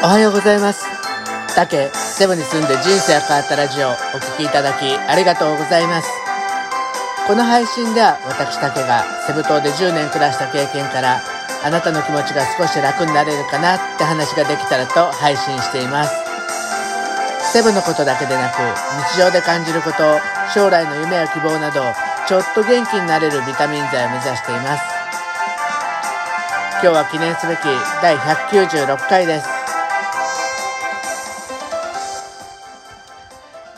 おはようございます。竹、セブに住んで人生が変わったラジオお聴きいただきありがとうございます。この配信では私竹がセブ島で10年暮らした経験からあなたの気持ちが少し楽になれるかなって話ができたらと配信しています。セブのことだけでなく日常で感じること、将来の夢や希望などちょっと元気になれるビタミン剤を目指しています。今日は記念すべき第196回です。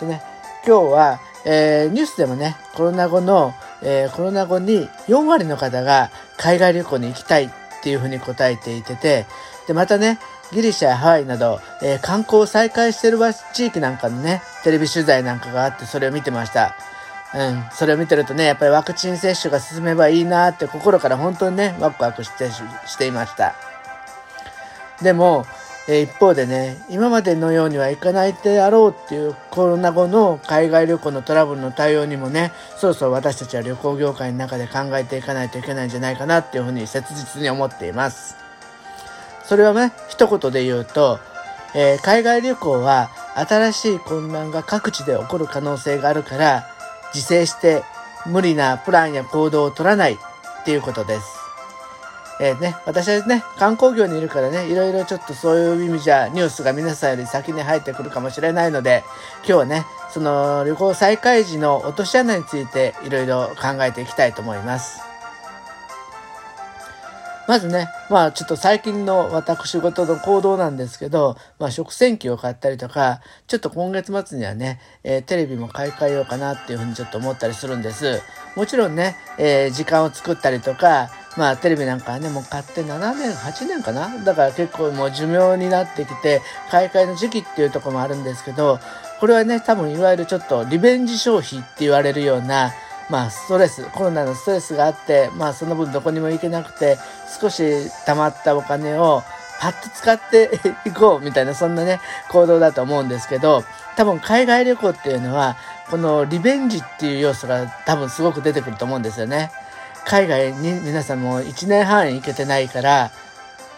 でね、今日は、えー、ニュースでもね、コロナ後の、えー、コロナ後に4割の方が海外旅行に行きたいっていうふうに答えていてて、で、またね、ギリシャやハワイなど、えー、観光を再開してる地域なんかのね、テレビ取材なんかがあってそれを見てました。うん、それを見てるとね、やっぱりワクチン接種が進めばいいなって心から本当にね、ワクワクしてしていました。でも、え一方でね、今までのようにはいかないであろうっていうコロナ後の海外旅行のトラブルの対応にもね、そろそろ私たちは旅行業界の中で考えていかないといけないんじゃないかなっていうふうに切実に思っています。それはね、一言で言うと、えー、海外旅行は新しい混乱が各地で起こる可能性があるから、自制して無理なプランや行動を取らないっていうことです。えー、ね、私はね、観光業にいるからね、いろいろちょっとそういう意味じゃニュースが皆さんより先に入ってくるかもしれないので、今日はね、その旅行再開時の落とし穴についていろいろ考えていきたいと思います。まずね、まあちょっと最近の私事の行動なんですけど、まあ食洗機を買ったりとか、ちょっと今月末にはね、えー、テレビも買い替えようかなっていうふうにちょっと思ったりするんです。もちろんね、えー、時間を作ったりとか、まあテレビなんかはね、もう買って7年、8年かな？だから結構もう寿命になってきて、買い替えの時期っていうとこもあるんですけど、これはね、多分いわゆるちょっとリベンジ消費って言われるような、まあストレス、コロナのストレスがあって、まあその分どこにも行けなくて、少し貯まったお金をパッと使っていこうみたいな、そんなね、行動だと思うんですけど、多分海外旅行っていうのは、このリベンジっていう要素が多分すごく出てくると思うんですよね。海外に皆さんも1年半行けてないから、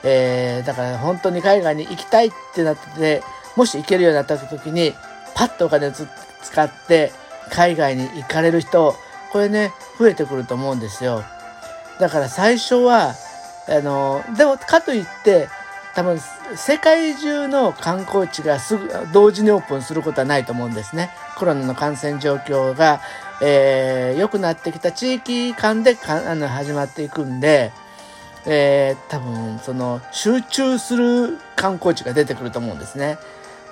えー、だから本当に海外に行きたいってなってて、もし行けるようになった時に、パッとお金を使って海外に行かれる人、これね、増えてくると思うんですよ。だから最初は、あの、でもかといって、多分世界中の観光地がすぐ同時にオープンすることはないと思うんですね。コロナの感染状況が、えー、良くなってきた地域間でかあの始まっていくんで、えー、多分その集中する観光地が出てくると思うんですね。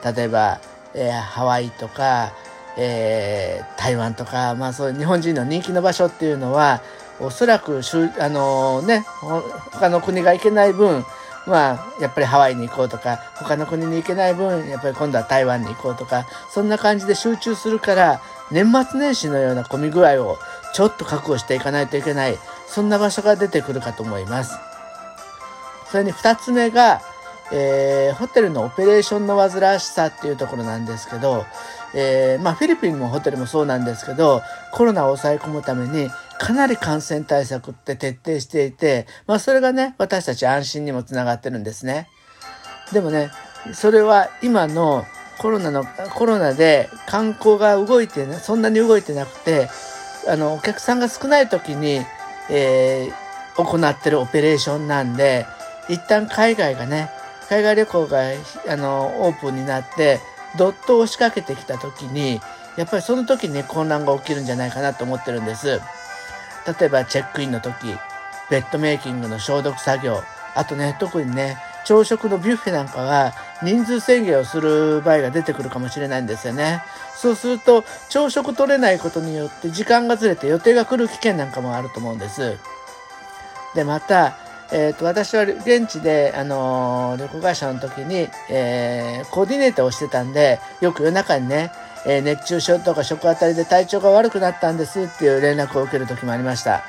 例えば、えー、ハワイとか、えー、台湾とか、まあそういう日本人の人気の場所っていうのは、おそらくしゅ、あのー、ね、他の国が行けない分、まあ、やっぱりハワイに行こうとか、他の国に行けない分、やっぱり今度は台湾に行こうとか、そんな感じで集中するから、年末年始のような混み具合をちょっと確保していかないといけない、そんな場所が出てくるかと思います。それに二つ目が、えー、ホテルのオペレーションの煩わしさっていうところなんですけど、えー、まあフィリピンのホテルもそうなんですけど、コロナを抑え込むためにかなり感染対策って徹底していて、まあそれがね、私たち安心にもつながってるんですね。でもね、それは今のコロナの、コロナで観光が動いてね、そんなに動いてなくて、あの、お客さんが少ない時に、えー、行ってるオペレーションなんで、一旦海外がね、海外旅行が、あの、オープンになって、ドットを仕掛けてきた時に、やっぱりその時に、混乱が起きるんじゃないかなと思ってるんです。例えばチェックインの時、ベッドメイキングの消毒作業、あとね、特にね、朝食のビュッフェなんかは人数制限をする場合が出てくるかもしれないんですよね。そうすると、朝食取れないことによって時間がずれて予定が来る危険なんかもあると思うんです。で、また、え、ー、と、私は現地で、あのー、旅行会社の時に、えー、コーディネーターをしてたんで、よく夜中にね、え、熱中症とか食あたりで体調が悪くなったんですっていう連絡を受ける時もありました。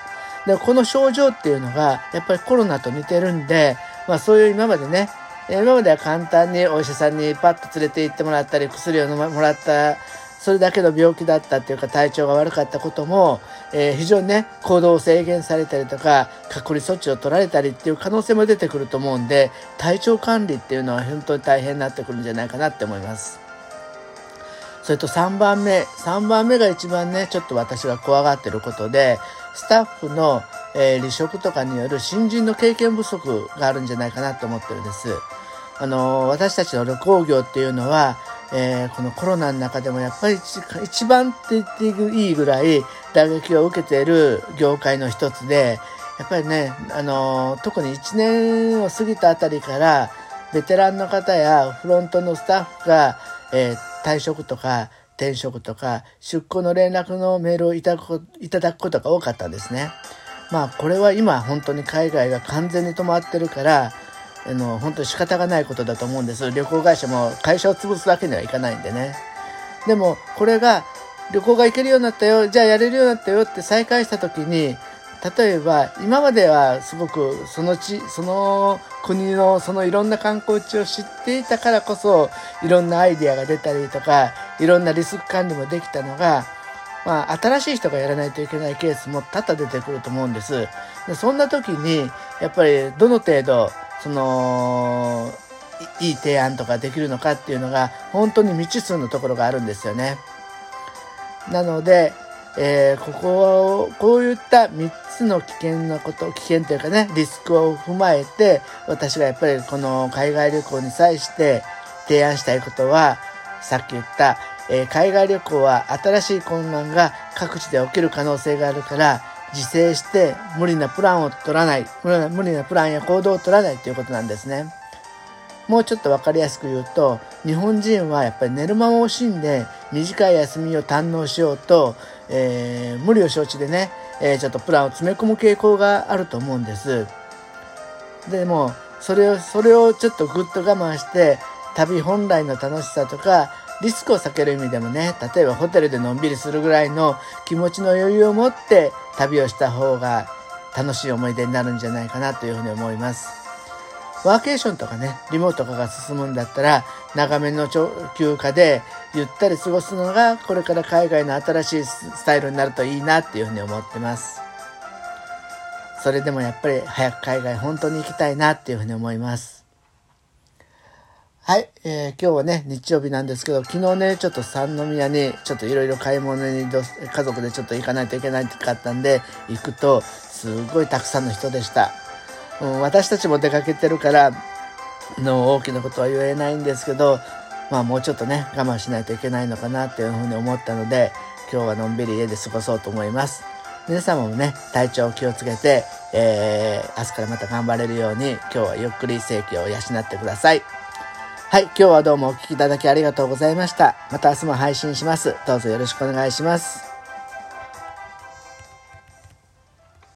で、この症状っていうのが、やっぱりコロナと似てるんで、まあそういう今までね、今までは簡単にお医者さんにパッと連れて行ってもらったり、薬を飲まもらったそれだけの病気だったっていうか体調が悪かったことも、えー、非常にね行動を制限されたりとか隔離措置を取られたりっていう可能性も出てくると思うんで体調管理っていうのは本当に大変になってくるんじゃないかなって思います。それと3番目3番目が一番ねちょっと私が怖がってることでスタッフの、えー、離職とかによる新人の経験不足があるんじゃないかなと思ってるんです。あの私たちの旅行業っていうのはえー、このコロナの中でもやっぱり一番って言っていいぐらい打撃を受けている業界の一つで、やっぱりね、あのー、特に1年を過ぎたあたりから、ベテランの方やフロントのスタッフが、えー、退職とか転職とか出向の連絡のメールをいただくことが多かったんですね。まあこれは今本当に海外が完全に止まってるから、あの本当に仕方がないことだと思うんです旅行会社も会社を潰すわけにはいかないんでねでもこれが旅行が行けるようになったよじゃあやれるようになったよって再開した時に例えば今まではすごくその地その国のそのいろんな観光地を知っていたからこそいろんなアイデアが出たりとかいろんなリスク管理もできたのがまあ、新しい人がやらないといけないケースも多々出てくると思うんです。でそんな時に、やっぱりどの程度そのいい提案とかできるのかっていうのが本当に未知数のところがあるんですよね。なので、えー、ここをこういった3つの危険なこと危険というかねリスクを踏まえて私がやっぱりこの海外旅行に際して提案したいことはさっき言った、えー、海外旅行は新しい困難が各地で起きる可能性があるから自制して無理なプランを取らない、無理なプランや行動を取らないということなんですね。もうちょっと分かりやすく言うと、日本人はやっぱり寝る間を惜しんで短い休みを堪能しようと、えー、無理を承知でね、えー、ちょっとプランを詰め込む傾向があると思うんです。でも、それを、それをちょっとぐっと我慢して、旅本来の楽しさとか、リスクを避ける意味でもね、例えばホテルでのんびりするぐらいの気持ちの余裕を持って旅をした方が楽しい思い出になるんじゃないかなというふうに思います。ワーケーションとかね、リモートとかが進むんだったら、長めの休暇でゆったり過ごすのが、これから海外の新しいスタイルになるといいなっていうふうに思ってます。それでもやっぱり早く海外本当に行きたいなっていうふうに思います。はい、えー、今日はね、日曜日なんですけど、昨日ね、ちょっと三宮に、ちょっといろいろ買い物に家族でちょっと行かないといけないってかったんで、行くと、すごいたくさんの人でした。うん、私たちも出かけてるから、の大きなことは言えないんですけど、まあもうちょっとね、我慢しないといけないのかなっていうふうに思ったので、今日はのんびり家で過ごそうと思います。皆様もね、体調を気をつけて、えー、明日からまた頑張れるように、今日はゆっくり生計を養ってください。はい、今日はどうもお聴きいただきありがとうございました。また明日も配信します。どうぞよろしくお願いします。